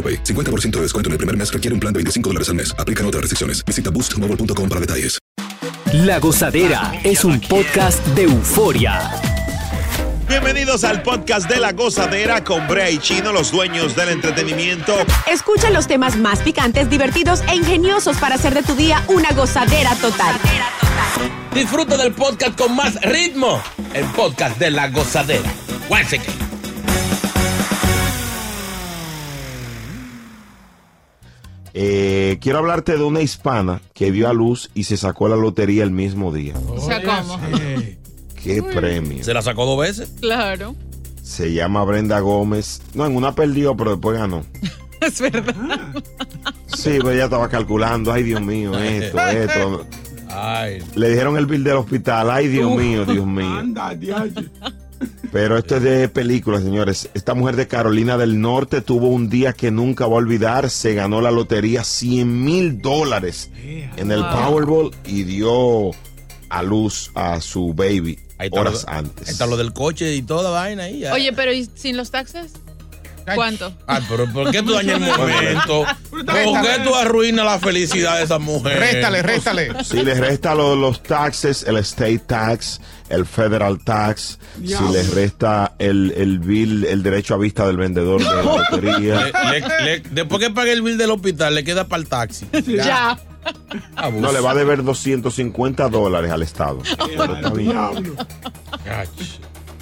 AroPay. 50% de descuento en el primer mes requiere un plan de 25 dólares al mes. Aplican otras restricciones. Visita boostmobile.com para detalles. La Gozadera es un podcast de euforia. Bienvenidos al podcast de La Gozadera con Brea y Chino, los dueños del entretenimiento. Escucha los temas más picantes, divertidos e ingeniosos para hacer de tu día una gozadera total. Disfruta del podcast con más ritmo. El podcast de La Gozadera. Once again. Eh, quiero hablarte de una hispana que dio a luz y se sacó la lotería el mismo día. O sea, ¿cómo? ¿Qué premio? ¿Se la sacó dos veces? Claro. Se llama Brenda Gómez. No, en una perdió, pero después ganó. Es verdad. Sí, pero ella estaba calculando. Ay, Dios mío, esto, esto. Ay. Le dijeron el bill del hospital. Ay, Dios mío, Dios mío. Pero esto es de película, señores. Esta mujer de Carolina del Norte tuvo un día que nunca va a olvidar. Se ganó la lotería 100 mil dólares en el. Powerball y dio a luz a su baby horas lo- antes. Ahí está lo del coche y toda vaina ahí. ya. Oye, pero ¿y sin los taxes? ¿Cuánto? Ay, pero ¿por qué tú dañas el momento? ¿Por qué tú arruinas la felicidad de esa mujer? Réstale, réstale. Si le resta lo- los taxes, el state tax, el federal tax, si le resta el, el bill, el derecho a vista del vendedor de la lotería. Le- le- le- después que pague el bill del hospital, le queda para el taxi. Ya. Abuso. No, le va a deber 250 dólares al Estado. Pero.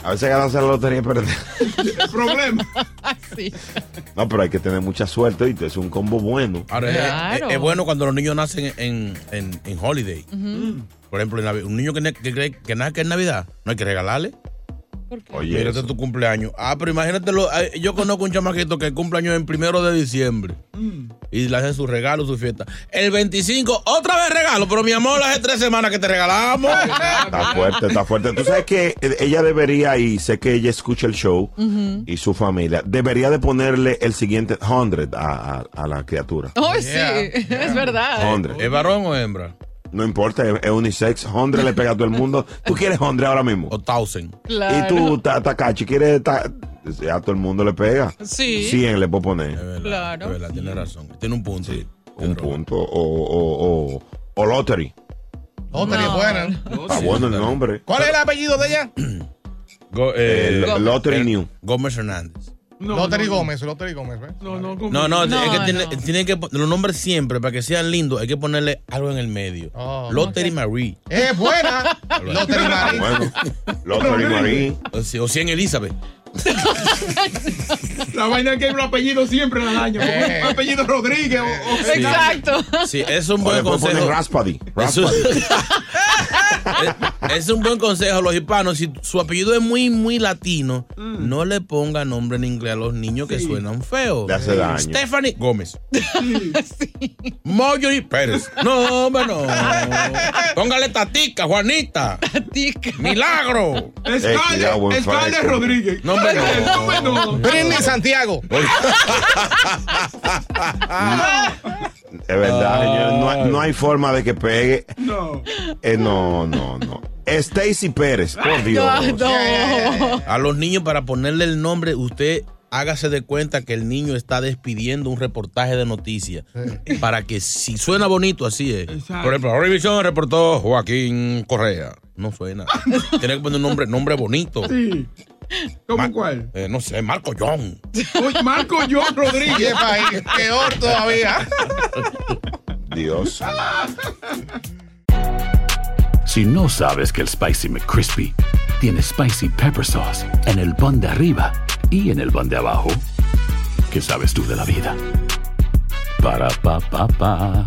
A veces ganarse la lotería perder. El problema. Sí. No, pero hay que tener mucha suerte y es un combo bueno. Ahora, es- Claro. es, es bueno cuando los niños nacen en, en, en holiday. Ujú. Por ejemplo, un niño que, que cree que nace en Navidad, no hay que regalarle. Oye, Mira, este es tu cumpleaños. Ah, pero imagínatelo. ay, Yo conozco un chamaquito que cumple años en primero de diciembre. Y le hacen su regalo, su fiesta. El 25, otra vez regalo. Pero mi amor, hace tres semanas que te regalamos. Está fuerte, está fuerte. Tú sabes que eh, ella debería, y sé que ella escucha el show y su familia, debería de ponerle el siguiente 100 a, a- a la criatura. Oh, sí, es verdad. 100. ¿Es varón o hembra? No importa, es, unisex. 100 le pega a todo el mundo. ¿Tú quieres 100 ahora mismo? O 1000. Claro. Y tú, Ta- Takachi, ¿quieres ta- A todo el mundo le pega. Sí. 100 le puedo poner. Claro. Es verdad, tiene razón. Tiene un punto. Un punto. O, o, o, o Lottery. Lottery es buena. Está bueno el nombre. ¿Cuál es el apellido de ella? Go- Eh, eh, Lottery New. Gómez Hernández. Lottery Gómez, Lottery Gómez. ¿ves? No, no. No, no, No, es que tiene, no. tiene que los nombres siempre, para que sean lindos, hay que ponerle algo en el medio. Oh, Lottery Marie. Es buena. Lottery Marie. Bueno, Lottery Marie. O, si- o 100 Elizabeth. La vaina es que hay un apellido siempre en el año. como Eh. un apellido Rodríguez o, o- Exacto. Sí, es un O buen puedo poner consejo. Raspady. Eso- Raspady. es, es un buen consejo a los hispanos. Si su apellido es muy, muy latino, no le ponga nombre en inglés a los niños que suenan feos. Le hace daño. Stephanie Gómez. Marjorie Pérez. No, hombre, no. Póngale Tatica, Juanita. Tica. Milagro. Eh, fresco. Rodríguez. No, hombre, Eh, no. no. Britney Santiago. Es verdad, Ay. señores. No, hay- no hay forma de que pegue. No. Eh, no, no, no. Stacy Pérez, por Dios. No, no. A los niños, para ponerle el nombre, usted hágase de cuenta que el niño está despidiendo un reportaje de noticias. Para que si suena bonito, así es. Exacto. Por ejemplo, Revisión reportó Joaquín Correa. No suena. Tiene que poner un nombre, nombre bonito. Sí. ¿Cómo cuál? Eh, no sé, Marco John. Oye, Marco John Rodríguez. Peor todavía. Dios. Si no sabes que el Spicy McCrispy tiene Spicy Pepper Sauce en el pan de arriba y en el pan de abajo, ¿qué sabes tú de la vida? Para, pa, pa, pa.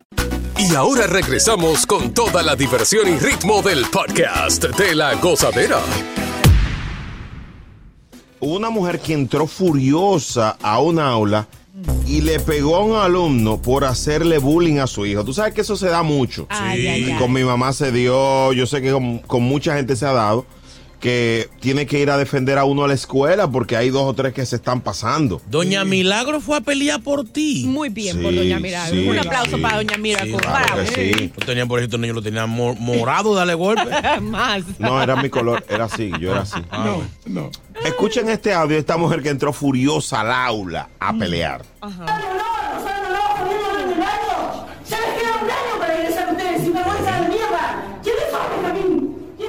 Y ahora regresamos con toda la diversión y ritmo del podcast de la gozadera. Hubo una mujer que entró furiosa a un aula y le pegó a un alumno por hacerle bullying a su hijo. Tú sabes que eso se da mucho. Ay, ay, ay. Con mi mamá se dio, yo sé que con, con mucha gente se ha dado, que tiene que ir a defender a uno a la escuela porque hay dos o tres que se están pasando. Doña Milagro fue a pelear por ti. Muy bien por Doña Milagro. sí, Un aplauso sí. para Doña Milagro. claro sí. Yo tenía por ejemplo niños lo tenían mo- morado, dale golpe. Más. No, era mi color, era así, yo era así. No, no. Escuchen este audio esta mujer que entró furiosa al aula a pelear.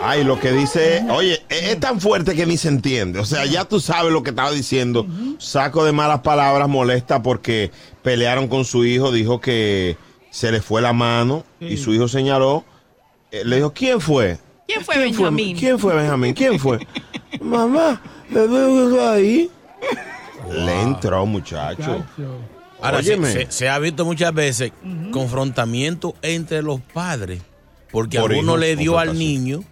Ay, lo que dice, oye, es, tan fuerte que ni se entiende. O sea, ya tú sabes lo que estaba diciendo. Saco de malas palabras, molesta porque pelearon con su hijo, dijo que se le fue la mano y su hijo señaló. eh, le dijo, ¿quién fue? ¿Quién fue Benjamín? ¿Quién fue Benjamín? ¿Quién fue? Mamá, ¿me veo ahí? Le entró, muchacho. Ahora, se, Óyeme. se- se ha visto muchas veces confrontamiento entre los padres. Porque Por a uno hijos, le dio al niño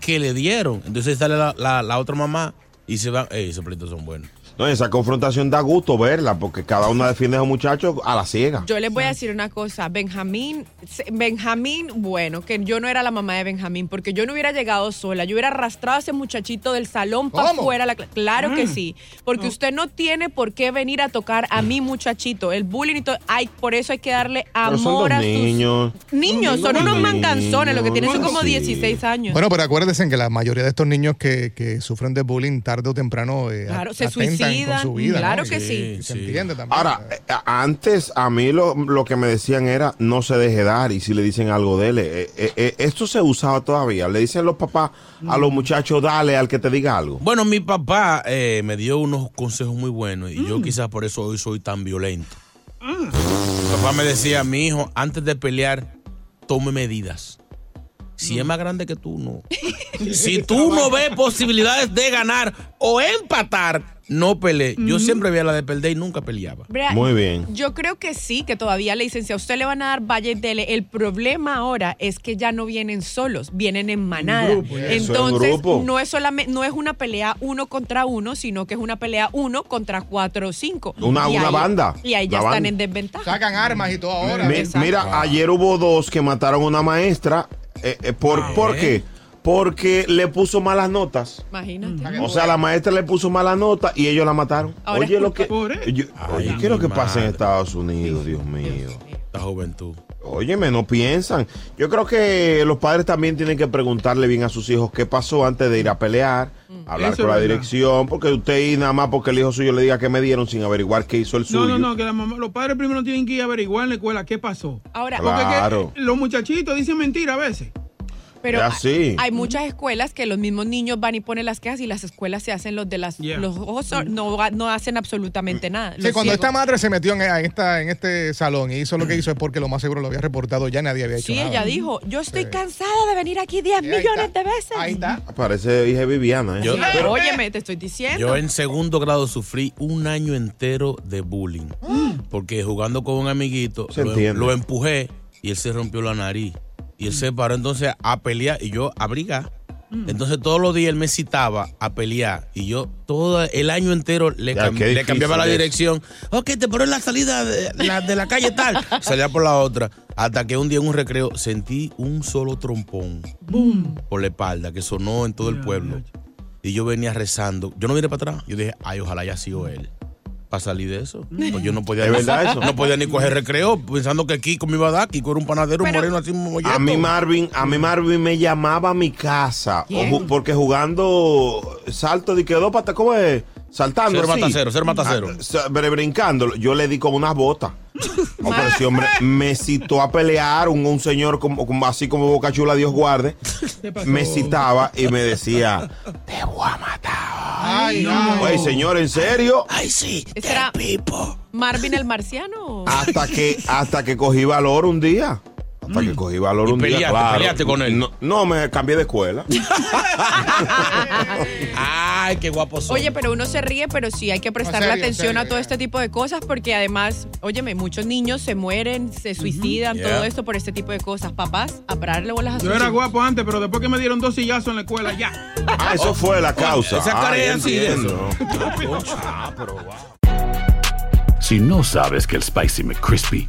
que le dieron. Entonces sale la, la- la otra mamá y se van. Ey, esos pleitos son buenos. No, esa confrontación da gusto verla porque cada una defiende a un muchacho a la ciega. Yo les voy a decir una cosa, Benjamín, Benjamín, bueno, que yo no era la mamá de Benjamín, porque yo no hubiera llegado sola, yo hubiera arrastrado a ese muchachito del salón para afuera. la cla- claro que Mm. sí, porque usted no tiene por qué venir a tocar a mi muchachito, el bullying y todo, ay, por eso hay que darle son amor a sus niños. niños, son unos Niños. manganzones, lo que tienen son como Sí. 16 años. Bueno, pero acuérdense que la mayoría de estos niños que, que sufren de bullying tarde o temprano eh, Claro, se atentan con su vida. Claro ¿no? que sí. Se entiende también. Ahora, eh, a- antes a mí lo, lo que me decían era no se deje dar y si le dicen algo de él. eh, eh, eh, esto se usaba todavía. Le dicen los papás a los muchachos, dale al que te diga algo. Bueno, mi papá eh, me dio unos consejos muy buenos y yo quizás por eso hoy soy tan violento. Mi papá me decía, mi hijo, antes de pelear, tome medidas. Si es más grande que tú, no. si tú no ves posibilidades de ganar o empatar, no pelees. Yo siempre veía la de perder y nunca peleaba. Brea, Muy bien. Yo creo que sí, que todavía le dicen, si a usted le van a dar y dele. El problema ahora es que ya no vienen solos, vienen en manada. grupo, en Entonces, grupo. no es solamente, no es una pelea uno contra uno, sino que es una pelea uno contra cuatro o cinco. Una- Y una ahí- banda. Y ahí ya están banda. en desventaja. Sacan armas y todo ahora. Mi- mira, ayer hubo dos que mataron a una maestra. eh, eh, por, Ah, ¿Por ¿eh? Porque le puso malas notas. Imagínate. O sea, la maestra le puso mala nota y ellos la mataron. Ahora oye, lo que, yo- oye, ¿qué es lo que pasa en. Estados Unidos, Dios mío? La juventud. Óyeme, no piensan. Yo creo que los padres también tienen que preguntarle bien a sus hijos qué pasó antes de ir a pelear, hablar Eso con la verdad. dirección, porque usted y nada más porque el hijo suyo le diga que me dieron sin averiguar qué hizo el suyo. No, no, no, que la mamá, los padres primero tienen que ir a averiguar en la escuela qué pasó. Ahora, Porque es que Claro. los muchachitos dicen mentira a veces. Pero hay muchas escuelas que los mismos niños van y ponen las quejas y las escuelas se hacen los de las Yeah. los ojos sor- no, no hacen absolutamente nada. Sí, cuando ciegos. esta madre se metió en, esta, en este salón y hizo lo que hizo es porque lo más seguro lo había reportado ya nadie había hecho Sí, nada. ella dijo, yo estoy cansada de venir aquí 10 ahí millones está. de veces. Ahí está. Parece hija Viviana, ¿eh? Yo- Sí, pero- óyeme, te estoy diciendo. Yo en segundo grado sufrí un año entero de bullying. Porque jugando con un amiguito, lo, lo empujé y él se rompió la nariz. Y él se paró entonces a pelear y yo a brigar. Entonces todos los días él me citaba a pelear y yo todo el año entero le, Ya, cam- qué le cambiaba la es. dirección. Ok, te en la salida de la, de la calle tal. Salía por la otra. Hasta que un día en un recreo sentí un solo trompón por la espalda que sonó en todo el pueblo. Y yo venía rezando. Yo no vine para atrás. Yo dije, ay, ojalá haya sido él. Para salir de eso. Pues yo no podía ¿Es ni- verdad eso? No podía ni coger recreo pensando que Kiko me iba a dar. Kiko era un panadero un moreno así molleto. A mí Marvin, a mí Marvin me llamaba a mi casa porque jugando salto de que dos patas, ¿cómo es? Saltando. Ser así. matacero, ser matacero. Ah, sa- bre- brincando. Yo le di con unas botas. Pero ese hombre me citó a pelear, un, un señor como, como- así como Boca Chula, Dios guarde. Me citaba y me decía, te voy a matar. Ay, no. Señor, ¿en serio? Ay, sí. ¿Ese era Marvin el marciano? Hasta que, hasta que cogí valor un día. Hasta que cogí valor ¿Y un día. peleaste, claro. peleaste con él? No, no, me cambié de escuela. Ay, qué guapo soy. Oye, pero uno se ríe, pero sí hay que prestarle serio, atención serio, a todo este tipo de cosas porque además, óyeme, muchos niños se mueren, se suicidan, Yeah. todo esto por este tipo de cosas. Papás, a pararle bolas a sus Yo era hijos. guapo antes, pero después que me dieron dos sillazos en la escuela, ya. Ah, eso fue la causa. Esa cara Ay, es así de entiendo. Si no sabes que el Spicy McCrispy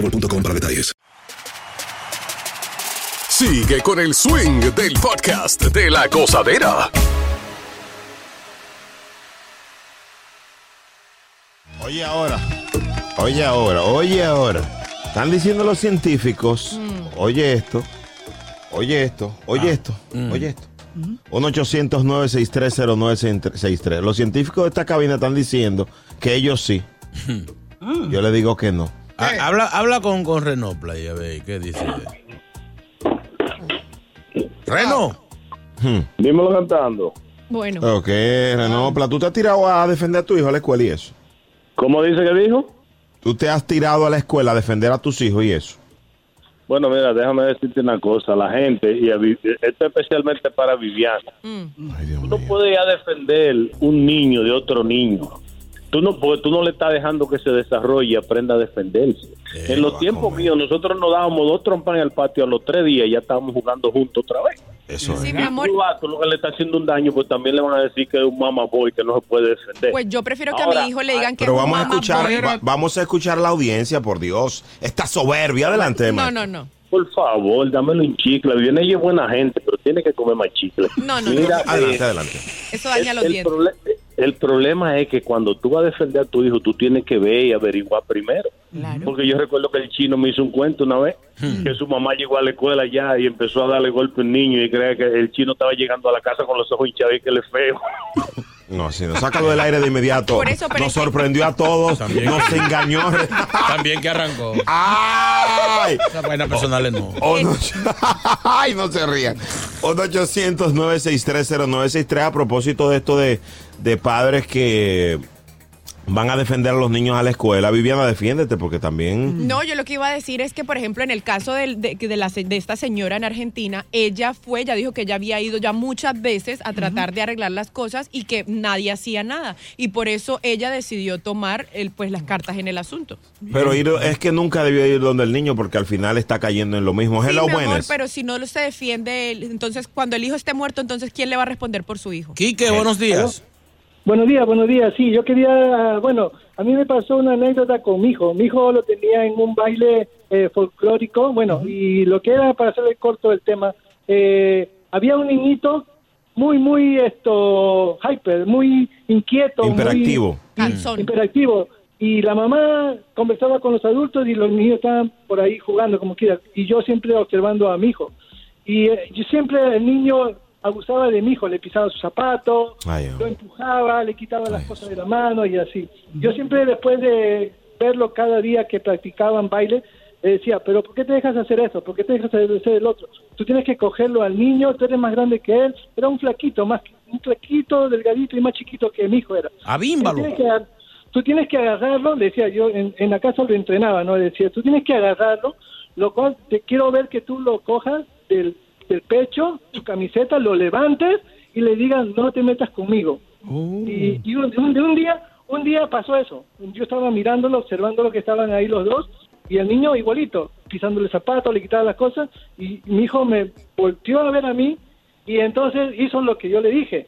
boostmobile.com para detalles. Sigue con el swing del podcast de la gozadera. Oye ahora, oye ahora, oye ahora. Están diciendo los científicos, oye esto, oye esto, oye esto, oye esto. 1-800-963-0963. Los científicos de esta cabina están diciendo que ellos sí. Yo le digo que no. Ah, habla, habla con, con Renopla y a ver qué dice. Reno. Dímelo cantando. Bueno. Ok, Renopla, ¿tú te has tirado a defender a tu hijo a la escuela y eso? ¿Cómo dice que dijo? ¿Tú te has tirado a la escuela a defender a tus hijos y eso? Bueno, mira, déjame decirte una cosa. La gente, y esto especialmente para Viviana, tú no puedes ir a defender un niño de otro niño. Tú no, porque tú no le estás dejando que se desarrolle y aprenda a defenderse. en los tiempos míos, nosotros nos dábamos dos trompas en el patio a los tres días y ya estábamos jugando juntos otra vez. Eso Sí, mi amor. Un vato, lo que le está haciendo un daño, pues también le van a decir que es un mamaboy que no se puede defender. Pues yo prefiero que a mi hijo le digan que Pero es un vamos a mamá escuchar, boy. va- vamos a escuchar la audiencia, por Dios. Esta soberbia, adelante, No, no, no. Por favor, dámelo en chicle. Viviana ella es buena gente, pero tiene que comer más chicle. No, no, Mira, no. Adelante, eh, adelante. Eso daña los dientes. El problema es que cuando tú vas a defender a tu hijo, tú tienes que ver y averiguar primero. Porque yo recuerdo que el chino me hizo un cuento una vez, que su mamá llegó a la escuela ya y empezó a darle golpe a un niño y creía que el chino estaba llegando a la casa con los ojos hinchados y que le feo. No, si nos sácalo del aire de inmediato. Por eso, nos sorprendió a todos, También. nos engañó. También que arrancó. ¡Ay! Esas vainas personales no. O no- ¡Ay, no se rían! 1-800-963-0963 a propósito de esto de, de padres que van a defender a los niños a la escuela. Viviana, defiéndete porque también... No, yo lo que iba a decir es que, por ejemplo, en el caso del- de, de la se- de esta señora en Argentina, ella fue, ya dijo que ella había ido ya muchas veces a tratar de arreglar las cosas y que nadie hacía nada. Y por eso ella decidió tomar el, pues, las cartas en el asunto. Pero ir, es que nunca debió ir donde el niño porque al final está cayendo en lo mismo. Sí, Hello, mi amor, pero si no se defiende, entonces cuando el hijo esté muerto, entonces ¿quién le va a responder por su hijo? Quique, buenos días. Buenos días, buenos días. Sí, yo quería, bueno, a mí me pasó una anécdota con mi hijo. Mi hijo lo tenía en un baile eh, folclórico, bueno, y lo que era, para hacerle corto el tema, eh, había un niñito muy, muy, esto, hyper, muy inquieto. muy- Imperactivo. Imperactivo. Y la mamá conversaba con los adultos y los niños estaban por ahí jugando como quiera. Y yo siempre observando a mi hijo. Y eh, yo siempre el niño abusaba de mi hijo, le pisaba sus zapatos, Ay, lo empujaba, le quitaba las cosas de la mano y así. Yo siempre después de verlo cada día que practicaban baile, le decía, pero ¿por qué te dejas hacer eso? ¿Por qué te dejas hacer el otro? Tú tienes que cogerlo al niño, tú eres más grande que él, era un flaquito, más un flaquito, delgadito y más chiquito que mi hijo era. Abímbalo. Tienes que, tú tienes que agarrarlo, le decía yo, en, en la casa lo entrenaba, ¿no? Le decía, tú tienes que agarrarlo, lo cual te quiero ver que tú lo cojas del, del pecho, tu camiseta, lo levantes y le digas, no te metas conmigo. Y, y un, un- de un día, un día pasó eso. Yo estaba mirándolo, observando lo que estaban ahí los dos, y el niño igualito, pisándole zapatos, le quitaba las cosas, y mi hijo me volteó a ver a mí, y entonces hizo lo que yo le dije.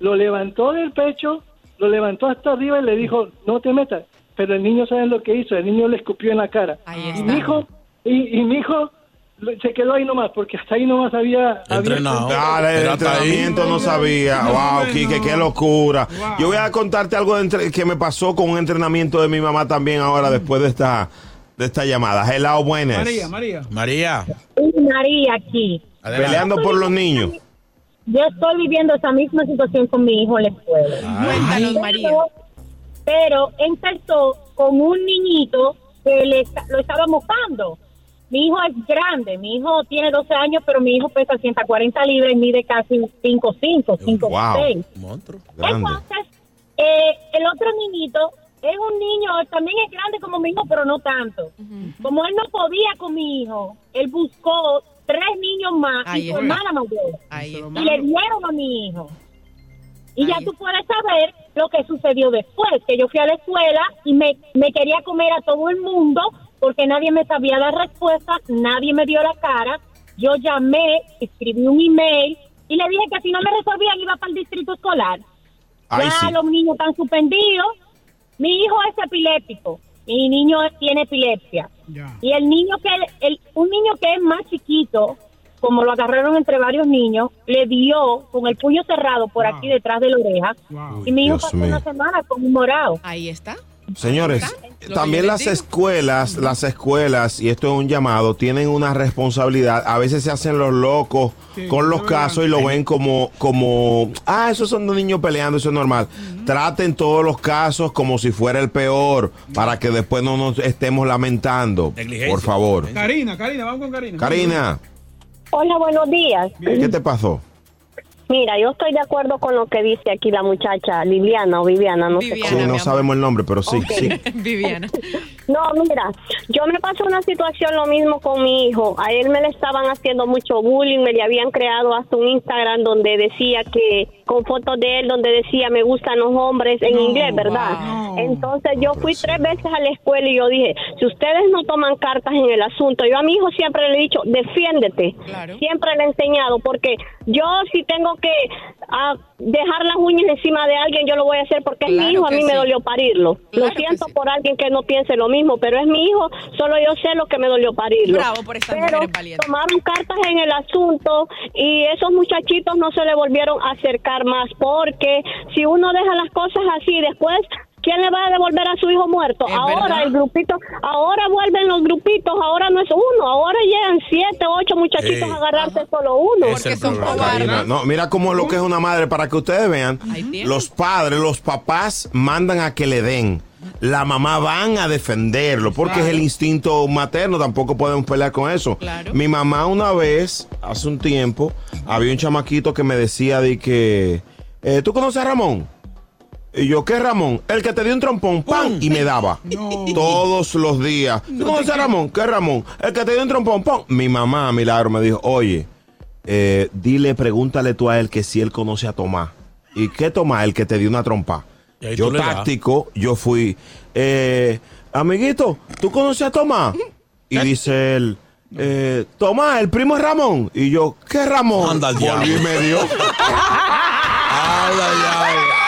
Lo levantó del pecho, lo levantó hasta arriba y le dijo, no te metas. Pero el niño, ¿sabes lo que hizo? El niño le escupió en la cara. Y mi hijo, y, y mi hijo se quedó ahí nomás, porque hasta ahí nomás había... Entrenado. había- Dale, el entrenamiento no sabía. Wow, Kike, qué locura. Yo voy a contarte algo de entre- que me pasó con un entrenamiento de mi mamá también ahora después de esta, de esta llamada. Hello, buenas. María, María. María. María aquí. Peleando por los niños. Yo estoy viviendo esa misma situación con mi hijo en la escuela. Cuéntanos, Pero- María. Pero empezó con un niñito que le, lo estaba mojando. Mi hijo es grande, mi hijo tiene 12 años, pero mi hijo pesa 140 libras y mide casi 5'5", 5'6". Grande. Entonces, eh, el otro niñito es un niño, también es grande como mi hijo, pero no tanto. Como él no podía con mi hijo, él buscó tres niños más Ahí y su hermana mayor. Ahí Y está. le dieron a mi hijo. Y ya tú puedes saber lo que sucedió después, que yo fui a la escuela y me, me quería comer a todo el mundo porque nadie me sabía la respuesta, nadie me dio la cara. Yo llamé, escribí un email y le dije que si no me resolvían iba para el distrito escolar. Ay, ya sí. los niños están suspendidos. Mi hijo es epiléptico. Mi niño tiene epilepsia. Y el niño que el, un niño que es más chiquito, como lo agarraron entre varios niños, le dio con el puño cerrado por aquí detrás de la oreja. y mi hijo Dios pasó mío. una semana con un morado. Ahí está. Señores, también las digo. escuelas, las escuelas, y esto es un llamado, tienen una responsabilidad. A veces se hacen los locos con los casos y lo ven como, como, ah, esos son dos niños peleando, eso es normal. Traten todos los casos como si fuera el peor, para que después no nos estemos lamentando. Por favor. Karina, Karina, vamos con Karina. Karina, Hola, buenos días. ¿qué te pasó? Mira, yo estoy de acuerdo con lo que dice aquí la muchacha Liliana o Viviana, no sé Sí, cómo. no sabemos el nombre, pero sí, sí. Viviana. No, mira, yo me pasó una situación lo mismo con mi hijo. A él me le estaban haciendo mucho bullying, me le habían creado hasta un Instagram donde decía que, con fotos de él, donde decía me gustan los hombres en inglés, ¿verdad? Entonces yo fui tres veces a la escuela y yo dije, si ustedes no toman cartas en el asunto, yo a mi hijo siempre le he dicho, defiéndete. Siempre le he enseñado, porque yo si tengo que ah, dejar las uñas encima de alguien, yo lo voy a hacer porque es mi hijo, a mí me dolió parirlo. Claro lo siento por alguien que no piense lo mismo, pero es mi hijo, solo yo sé lo que me dolió parirlo. Bravo por estas pero tomaron cartas en el asunto y esos muchachitos no se le volvieron a acercar más porque si uno deja las cosas así después ¿Quién le va a devolver a su hijo muerto? ahora verdad. el grupito, ahora vuelven los grupitos, ahora no es uno, ahora llegan siete, ocho muchachitos a agarrarse solo uno. Es el problema, Karina. No, mira cómo lo que es una madre, para que ustedes vean, los padres, los papás mandan a que le den. La mamá van a defenderlo porque es el instinto materno, tampoco podemos pelear con eso. Mi mamá una vez, hace un tiempo, había un chamaquito que me decía de que, eh, ¿tú conoces a Ramón? Y yo, ¿qué Ramón? El que te dio un trompón, ¡pam! Y me daba. Todos los días. ¿Tú conoces a Ramón? ¿Qué Ramón? El que te dio un trompón, ¡pam! Mi mamá, Milagro, me dijo, oye, eh, dile, pregúntale tú a él que si él conoce a Tomás. ¿Y qué Tomás? El que te dio una trompa. Yo táctico, yo fui, eh, amiguito, ¿tú conoces a Tomás? Y dice él, eh, Tomás, el primo es Ramón. Y yo, ¿qué Ramón? Anda al Volví diablo. y me dio. Anda, diablo.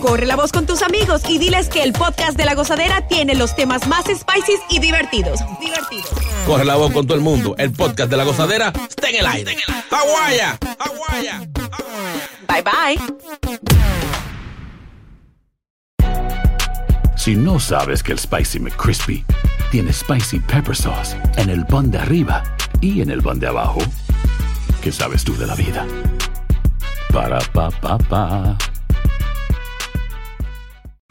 Corre la voz con tus amigos y diles que el podcast de La Gozadera tiene los temas más spicy y divertidos. Divertidos. Corre la voz con todo el mundo. El podcast de la gozadera está en el aire. ¡Aguaya! Bye bye. Si no sabes que el Spicy McCrispy tiene Spicy Pepper Sauce en el pan de arriba y en el pan de abajo. ¿Qué sabes tú de la vida? Para pa pa pa.